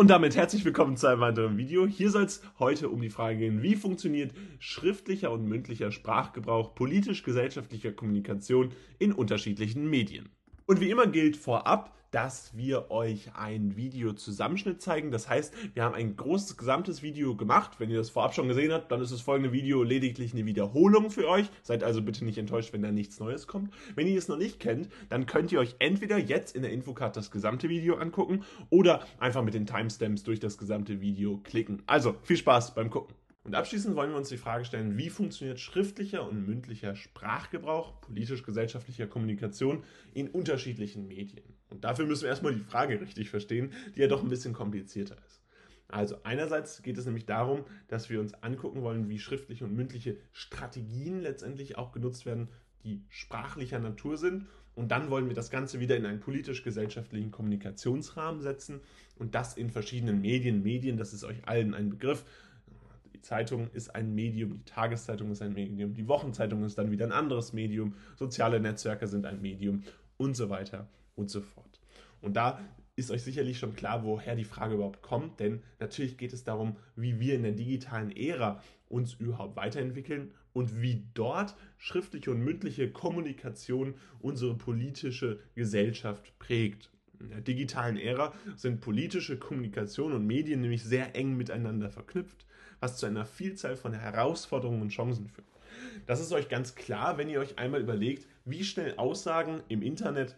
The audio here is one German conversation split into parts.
Und damit herzlich willkommen zu einem weiteren Video. Hier soll es heute um die Frage gehen, wie funktioniert schriftlicher und mündlicher Sprachgebrauch politisch-gesellschaftlicher Kommunikation in unterschiedlichen Medien. Und wie immer gilt vorab, dass wir euch ein Videozusammenschnitt zeigen. Das heißt, wir haben ein großes gesamtes Video gemacht. Wenn ihr das vorab schon gesehen habt, dann ist das folgende Video lediglich eine Wiederholung für euch. Seid also bitte nicht enttäuscht, wenn da nichts Neues kommt. Wenn ihr es noch nicht kennt, dann könnt ihr euch entweder jetzt in der Infocard das gesamte Video angucken oder einfach mit den Timestamps durch das gesamte Video klicken. Also viel Spaß beim Gucken. Und abschließend wollen wir uns die Frage stellen, wie funktioniert schriftlicher und mündlicher Sprachgebrauch, politisch-gesellschaftlicher Kommunikation in unterschiedlichen Medien. Und dafür müssen wir erstmal die Frage richtig verstehen, die ja doch ein bisschen komplizierter ist. Also einerseits geht es nämlich darum, dass wir uns angucken wollen, wie schriftliche und mündliche Strategien letztendlich auch genutzt werden, die sprachlicher Natur sind. Und dann wollen wir das Ganze wieder in einen politisch-gesellschaftlichen Kommunikationsrahmen setzen und das in verschiedenen Medien. Medien, das ist euch allen ein Begriff. Die Zeitung ist ein Medium, die Tageszeitung ist ein Medium, die Wochenzeitung ist dann wieder ein anderes Medium, soziale Netzwerke sind ein Medium und so weiter und so fort. Und da ist euch sicherlich schon klar, woher die Frage überhaupt kommt, denn natürlich geht es darum, wie wir in der digitalen Ära uns überhaupt weiterentwickeln und wie dort schriftliche und mündliche Kommunikation unsere politische Gesellschaft prägt. In der digitalen Ära sind politische Kommunikation und Medien nämlich sehr eng miteinander verknüpft, was zu einer Vielzahl von Herausforderungen und Chancen führt. Das ist euch ganz klar, wenn ihr euch einmal überlegt, wie schnell Aussagen im Internet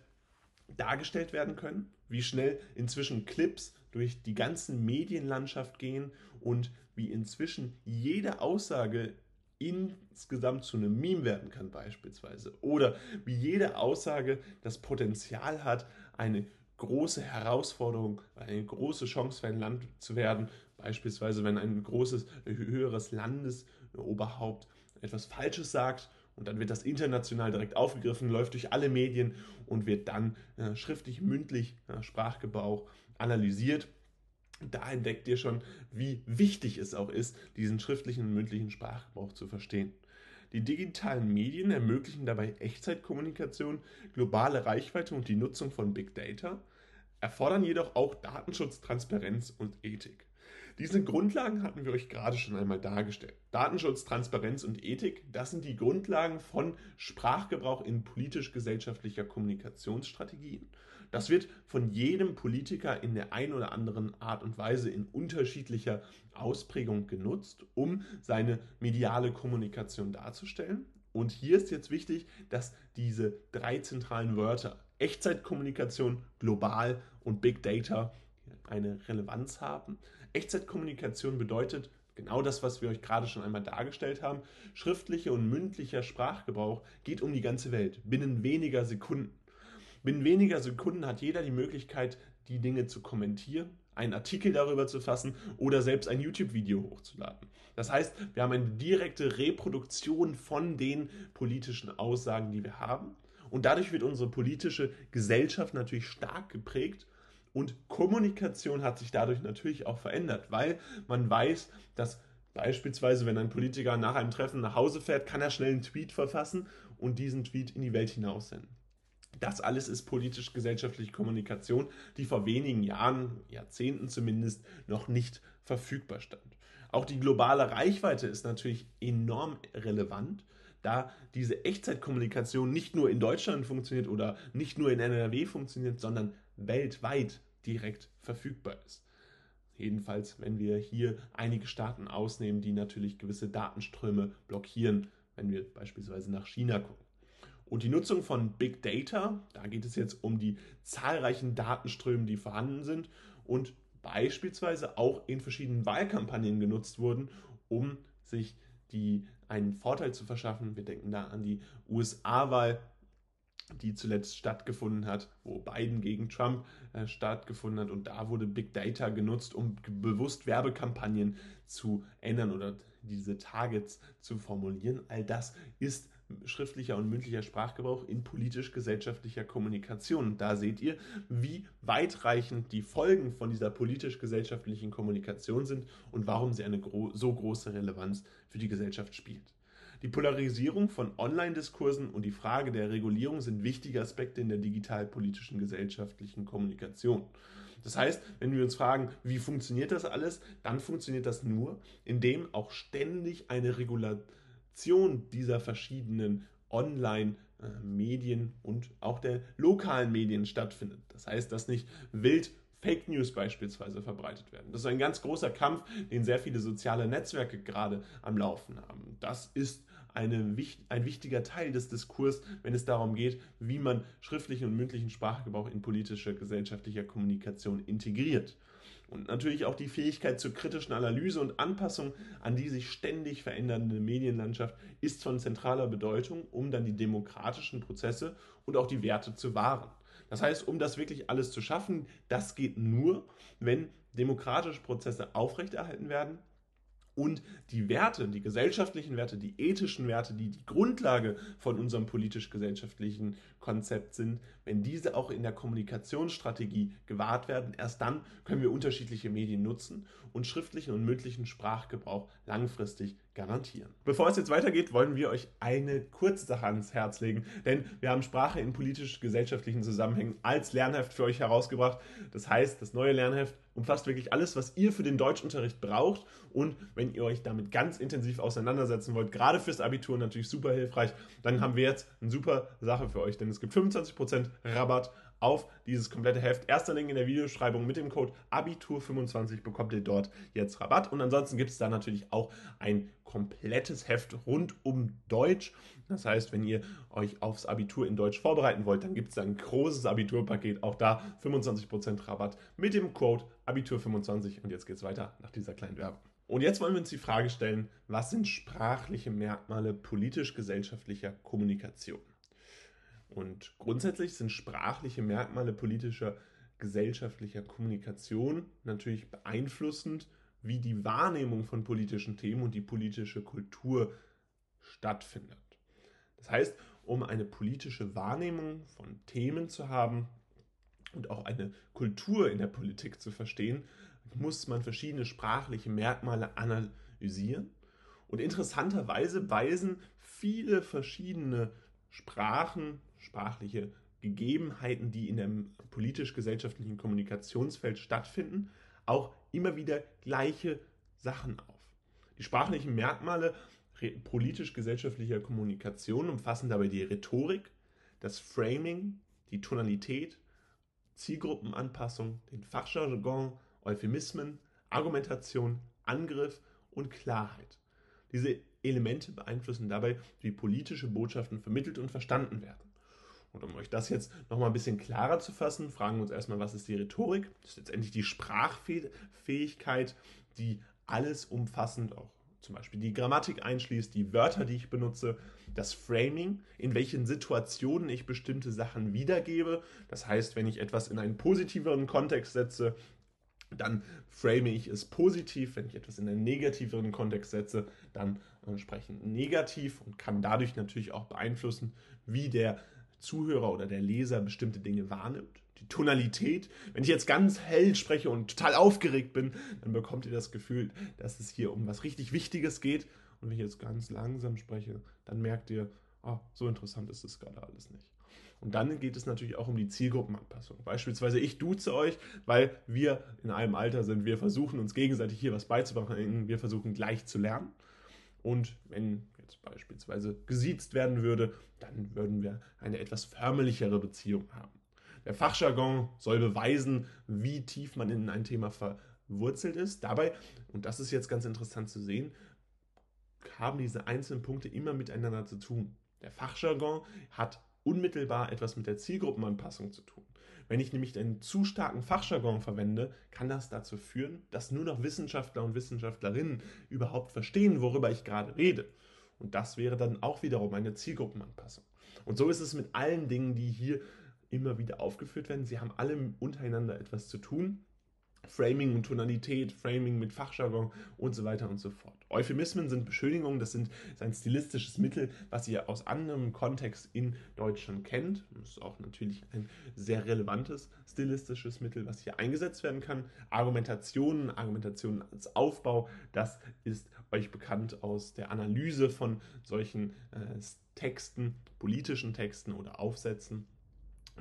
dargestellt werden können, wie schnell inzwischen Clips durch die ganzen Medienlandschaft gehen und wie inzwischen jede Aussage insgesamt zu einem Meme werden kann beispielsweise oder wie jede Aussage das Potenzial hat, eine große Herausforderung, eine große Chance für ein Land zu werden. Beispielsweise, wenn ein großes, höheres Landesoberhaupt etwas Falsches sagt und dann wird das international direkt aufgegriffen, läuft durch alle Medien und wird dann äh, schriftlich, mündlich, äh, Sprachgebrauch analysiert. Da entdeckt ihr schon, wie wichtig es auch ist, diesen schriftlichen und mündlichen Sprachgebrauch zu verstehen. Die digitalen Medien ermöglichen dabei Echtzeitkommunikation, globale Reichweite und die Nutzung von Big Data, erfordern jedoch auch Datenschutz, Transparenz und Ethik. Diese Grundlagen hatten wir euch gerade schon einmal dargestellt. Datenschutz, Transparenz und Ethik, das sind die Grundlagen von Sprachgebrauch in politisch-gesellschaftlicher Kommunikationsstrategien. Das wird von jedem Politiker in der ein oder anderen Art und Weise in unterschiedlicher Ausprägung genutzt, um seine mediale Kommunikation darzustellen. Und hier ist jetzt wichtig, dass diese drei zentralen Wörter Echtzeitkommunikation, global und Big Data eine Relevanz haben. Echtzeitkommunikation bedeutet genau das, was wir euch gerade schon einmal dargestellt haben. Schriftlicher und mündlicher Sprachgebrauch geht um die ganze Welt, binnen weniger Sekunden. Binnen weniger Sekunden hat jeder die Möglichkeit, die Dinge zu kommentieren, einen Artikel darüber zu fassen oder selbst ein YouTube-Video hochzuladen. Das heißt, wir haben eine direkte Reproduktion von den politischen Aussagen, die wir haben. Und dadurch wird unsere politische Gesellschaft natürlich stark geprägt und Kommunikation hat sich dadurch natürlich auch verändert, weil man weiß, dass beispielsweise, wenn ein Politiker nach einem Treffen nach Hause fährt, kann er schnell einen Tweet verfassen und diesen Tweet in die Welt hinaussenden. Das alles ist politisch-gesellschaftliche Kommunikation, die vor wenigen Jahren, Jahrzehnten zumindest, noch nicht verfügbar stand. Auch die globale Reichweite ist natürlich enorm relevant, da diese Echtzeitkommunikation nicht nur in Deutschland funktioniert oder nicht nur in NRW funktioniert, sondern weltweit direkt verfügbar ist. Jedenfalls, wenn wir hier einige Staaten ausnehmen, die natürlich gewisse Datenströme blockieren, wenn wir beispielsweise nach China gucken. Und die Nutzung von Big Data, da geht es jetzt um die zahlreichen Datenströme, die vorhanden sind und beispielsweise auch in verschiedenen Wahlkampagnen genutzt wurden, um sich die einen Vorteil zu verschaffen. Wir denken da an die USA-Wahl die zuletzt stattgefunden hat, wo Biden gegen Trump äh, stattgefunden hat. Und da wurde Big Data genutzt, um bewusst Werbekampagnen zu ändern oder diese Targets zu formulieren. All das ist schriftlicher und mündlicher Sprachgebrauch in politisch-gesellschaftlicher Kommunikation. Da seht ihr, wie weitreichend die Folgen von dieser politisch-gesellschaftlichen Kommunikation sind und warum sie eine gro so große Relevanz für die Gesellschaft spielt. Die Polarisierung von Online-Diskursen und die Frage der Regulierung sind wichtige Aspekte in der digital-politischen gesellschaftlichen Kommunikation. Das heißt, wenn wir uns fragen, wie funktioniert das alles, dann funktioniert das nur, indem auch ständig eine Regulation dieser verschiedenen Online-Medien und auch der lokalen Medien stattfindet. Das heißt, dass nicht wild Fake News beispielsweise verbreitet werden. Das ist ein ganz großer Kampf, den sehr viele soziale Netzwerke gerade am Laufen haben. Das ist eine, ein wichtiger Teil des Diskurs, wenn es darum geht, wie man schriftlichen und mündlichen Sprachgebrauch in politischer, gesellschaftlicher Kommunikation integriert. Und natürlich auch die Fähigkeit zur kritischen Analyse und Anpassung an die sich ständig verändernde Medienlandschaft ist von zentraler Bedeutung, um dann die demokratischen Prozesse und auch die Werte zu wahren. Das heißt, um das wirklich alles zu schaffen, das geht nur, wenn demokratische Prozesse aufrechterhalten werden und die Werte, die gesellschaftlichen Werte, die ethischen Werte, die die Grundlage von unserem politisch-gesellschaftlichen Konzept sind, wenn diese auch in der Kommunikationsstrategie gewahrt werden, erst dann können wir unterschiedliche Medien nutzen und schriftlichen und mündlichen Sprachgebrauch langfristig garantieren. Bevor es jetzt weitergeht, wollen wir euch eine kurze Sache ans Herz legen, denn wir haben Sprache in politisch-gesellschaftlichen Zusammenhängen als Lernheft für euch herausgebracht. Das heißt, das neue Lernheft umfasst wirklich alles, was ihr für den Deutschunterricht braucht und wenn ihr euch damit ganz intensiv auseinandersetzen wollt, gerade fürs Abitur natürlich super hilfreich, dann haben wir jetzt eine super Sache für euch, denn es gibt 25% Rabatt auf dieses komplette Heft. Erster Link in der Videoschreibung mit dem Code Abitur25 bekommt ihr dort jetzt Rabatt. Und ansonsten gibt es da natürlich auch ein komplettes Heft rund um Deutsch. Das heißt, wenn ihr euch aufs Abitur in Deutsch vorbereiten wollt, dann gibt es da ein großes Abiturpaket. Auch da 25% Rabatt mit dem Code Abitur25. Und jetzt geht es weiter nach dieser kleinen Werbung. Und jetzt wollen wir uns die Frage stellen, was sind sprachliche Merkmale politisch-gesellschaftlicher Kommunikation? Und grundsätzlich sind sprachliche Merkmale politischer, gesellschaftlicher Kommunikation natürlich beeinflussend, wie die Wahrnehmung von politischen Themen und die politische Kultur stattfindet. Das heißt, um eine politische Wahrnehmung von Themen zu haben und auch eine Kultur in der Politik zu verstehen, muss man verschiedene sprachliche Merkmale analysieren. Und interessanterweise weisen viele verschiedene Sprachen, sprachliche Gegebenheiten, die in dem politisch-gesellschaftlichen Kommunikationsfeld stattfinden, auch immer wieder gleiche Sachen auf. Die sprachlichen Merkmale politisch-gesellschaftlicher Kommunikation umfassen dabei die Rhetorik, das Framing, die Tonalität, Zielgruppenanpassung, den Fachjargon, Euphemismen, Argumentation, Angriff und Klarheit. Diese Elemente beeinflussen dabei, wie politische Botschaften vermittelt und verstanden werden. Und um euch das jetzt nochmal ein bisschen klarer zu fassen, fragen wir uns erstmal, was ist die Rhetorik? Das ist letztendlich die Sprachfähigkeit, die alles umfassend auch zum Beispiel die Grammatik einschließt, die Wörter, die ich benutze, das Framing, in welchen Situationen ich bestimmte Sachen wiedergebe. Das heißt, wenn ich etwas in einen positiveren Kontext setze, dann frame ich es positiv. Wenn ich etwas in einen negativeren Kontext setze, dann entsprechend negativ und kann dadurch natürlich auch beeinflussen, wie der Zuhörer oder der Leser bestimmte Dinge wahrnimmt. Die Tonalität. Wenn ich jetzt ganz hell spreche und total aufgeregt bin, dann bekommt ihr das Gefühl, dass es hier um was richtig Wichtiges geht. Und wenn ich jetzt ganz langsam spreche, dann merkt ihr, oh, so interessant ist es gerade alles nicht. Und dann geht es natürlich auch um die Zielgruppenanpassung. Beispielsweise ich duze euch, weil wir in einem Alter sind. Wir versuchen uns gegenseitig hier was beizubringen. Wir versuchen gleich zu lernen. Und wenn jetzt beispielsweise gesiezt werden würde, dann würden wir eine etwas förmlichere Beziehung haben. Der Fachjargon soll beweisen, wie tief man in ein Thema verwurzelt ist. Dabei, und das ist jetzt ganz interessant zu sehen, haben diese einzelnen Punkte immer miteinander zu tun. Der Fachjargon hat unmittelbar etwas mit der Zielgruppenanpassung zu tun. Wenn ich nämlich einen zu starken Fachjargon verwende, kann das dazu führen, dass nur noch Wissenschaftler und Wissenschaftlerinnen überhaupt verstehen, worüber ich gerade rede. Und das wäre dann auch wiederum eine Zielgruppenanpassung. Und so ist es mit allen Dingen, die hier immer wieder aufgeführt werden. Sie haben alle untereinander etwas zu tun. Framing und Tonalität, Framing mit Fachjargon und so weiter und so fort. Euphemismen sind Beschönigungen, das sind ein stilistisches Mittel, was ihr aus anderem Kontext in Deutschland kennt. Das ist auch natürlich ein sehr relevantes stilistisches Mittel, was hier eingesetzt werden kann. Argumentationen, Argumentationen als Aufbau, das ist euch bekannt aus der Analyse von solchen äh, Texten, politischen Texten oder Aufsätzen.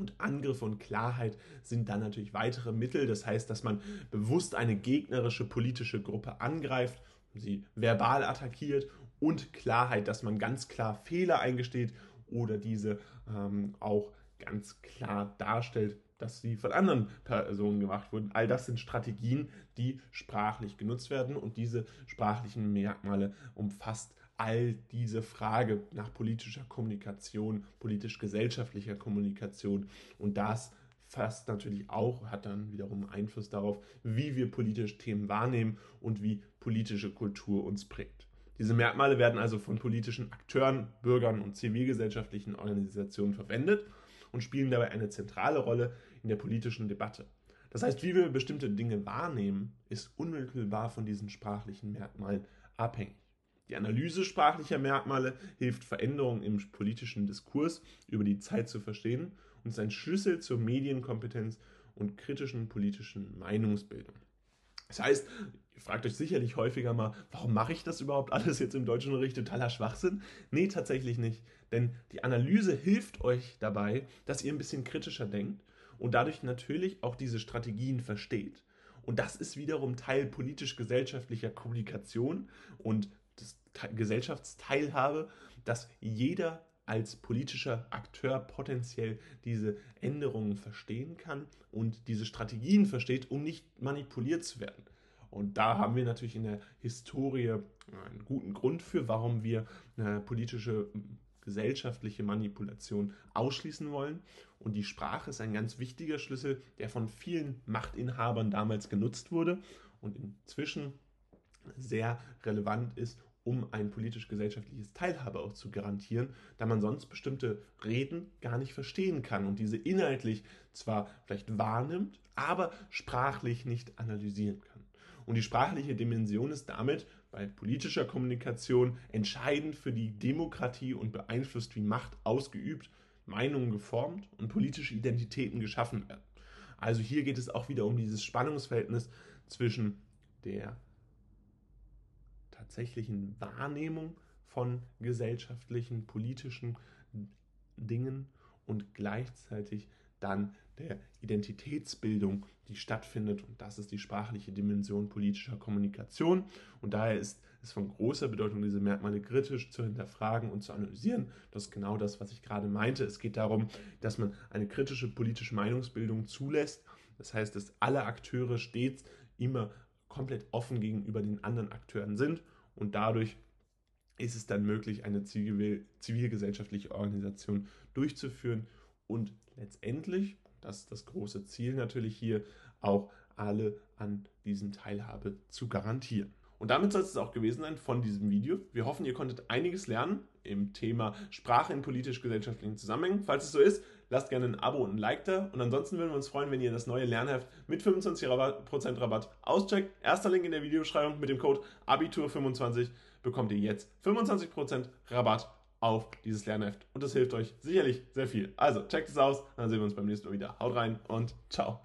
Und Angriffe und Klarheit sind dann natürlich weitere Mittel. Das heißt, dass man bewusst eine gegnerische politische Gruppe angreift, sie verbal attackiert und Klarheit, dass man ganz klar Fehler eingesteht oder diese ähm, auch ganz klar darstellt, dass sie von anderen Personen gemacht wurden. All das sind Strategien, die sprachlich genutzt werden und diese sprachlichen Merkmale umfasst all diese Frage nach politischer Kommunikation, politisch-gesellschaftlicher Kommunikation und das fasst natürlich auch, hat dann wiederum Einfluss darauf, wie wir politische Themen wahrnehmen und wie politische Kultur uns prägt. Diese Merkmale werden also von politischen Akteuren, Bürgern und zivilgesellschaftlichen Organisationen verwendet und spielen dabei eine zentrale Rolle in der politischen Debatte. Das heißt, wie wir bestimmte Dinge wahrnehmen, ist unmittelbar von diesen sprachlichen Merkmalen abhängig. Die Analyse sprachlicher Merkmale hilft Veränderungen im politischen Diskurs über die Zeit zu verstehen und ist ein Schlüssel zur Medienkompetenz und kritischen politischen Meinungsbildung. Das heißt, ihr fragt euch sicherlich häufiger mal, warum mache ich das überhaupt alles jetzt im deutschen Unterricht? Totaler Schwachsinn? Nee, tatsächlich nicht. Denn die Analyse hilft euch dabei, dass ihr ein bisschen kritischer denkt und dadurch natürlich auch diese Strategien versteht. Und das ist wiederum Teil politisch-gesellschaftlicher Kommunikation und Gesellschaftsteilhabe, dass jeder als politischer Akteur potenziell diese Änderungen verstehen kann und diese Strategien versteht, um nicht manipuliert zu werden. Und da haben wir natürlich in der Historie einen guten Grund für, warum wir eine politische gesellschaftliche Manipulation ausschließen wollen. Und die Sprache ist ein ganz wichtiger Schlüssel, der von vielen Machtinhabern damals genutzt wurde und inzwischen sehr relevant ist, um ein politisch-gesellschaftliches Teilhabe auch zu garantieren, da man sonst bestimmte Reden gar nicht verstehen kann und diese inhaltlich zwar vielleicht wahrnimmt, aber sprachlich nicht analysieren kann. Und die sprachliche Dimension ist damit bei politischer Kommunikation entscheidend für die Demokratie und beeinflusst, wie Macht ausgeübt, Meinungen geformt und politische Identitäten geschaffen werden. Also hier geht es auch wieder um dieses Spannungsverhältnis zwischen der tatsächlichen Wahrnehmung von gesellschaftlichen, politischen Dingen und gleichzeitig dann der Identitätsbildung, die stattfindet. Und das ist die sprachliche Dimension politischer Kommunikation. Und daher ist es von großer Bedeutung, diese Merkmale kritisch zu hinterfragen und zu analysieren. Das ist genau das, was ich gerade meinte. Es geht darum, dass man eine kritische politische Meinungsbildung zulässt. Das heißt, dass alle Akteure stets immer komplett offen gegenüber den anderen Akteuren sind und dadurch ist es dann möglich, eine zivil, zivilgesellschaftliche Organisation durchzuführen und letztendlich, das ist das große Ziel natürlich hier, auch alle an diesen Teilhabe zu garantieren. Und damit soll es auch gewesen sein von diesem Video. Wir hoffen, ihr konntet einiges lernen im Thema Sprache in politisch-gesellschaftlichen Zusammenhängen. Falls es so ist, lasst gerne ein Abo und ein Like da. Und ansonsten würden wir uns freuen, wenn ihr das neue Lernheft mit 25% Rabatt auscheckt. Erster Link in der Videobeschreibung mit dem Code ABITUR25 bekommt ihr jetzt 25% Rabatt auf dieses Lernheft. Und das hilft euch sicherlich sehr viel. Also checkt es aus, dann sehen wir uns beim nächsten Mal wieder. Haut rein und ciao.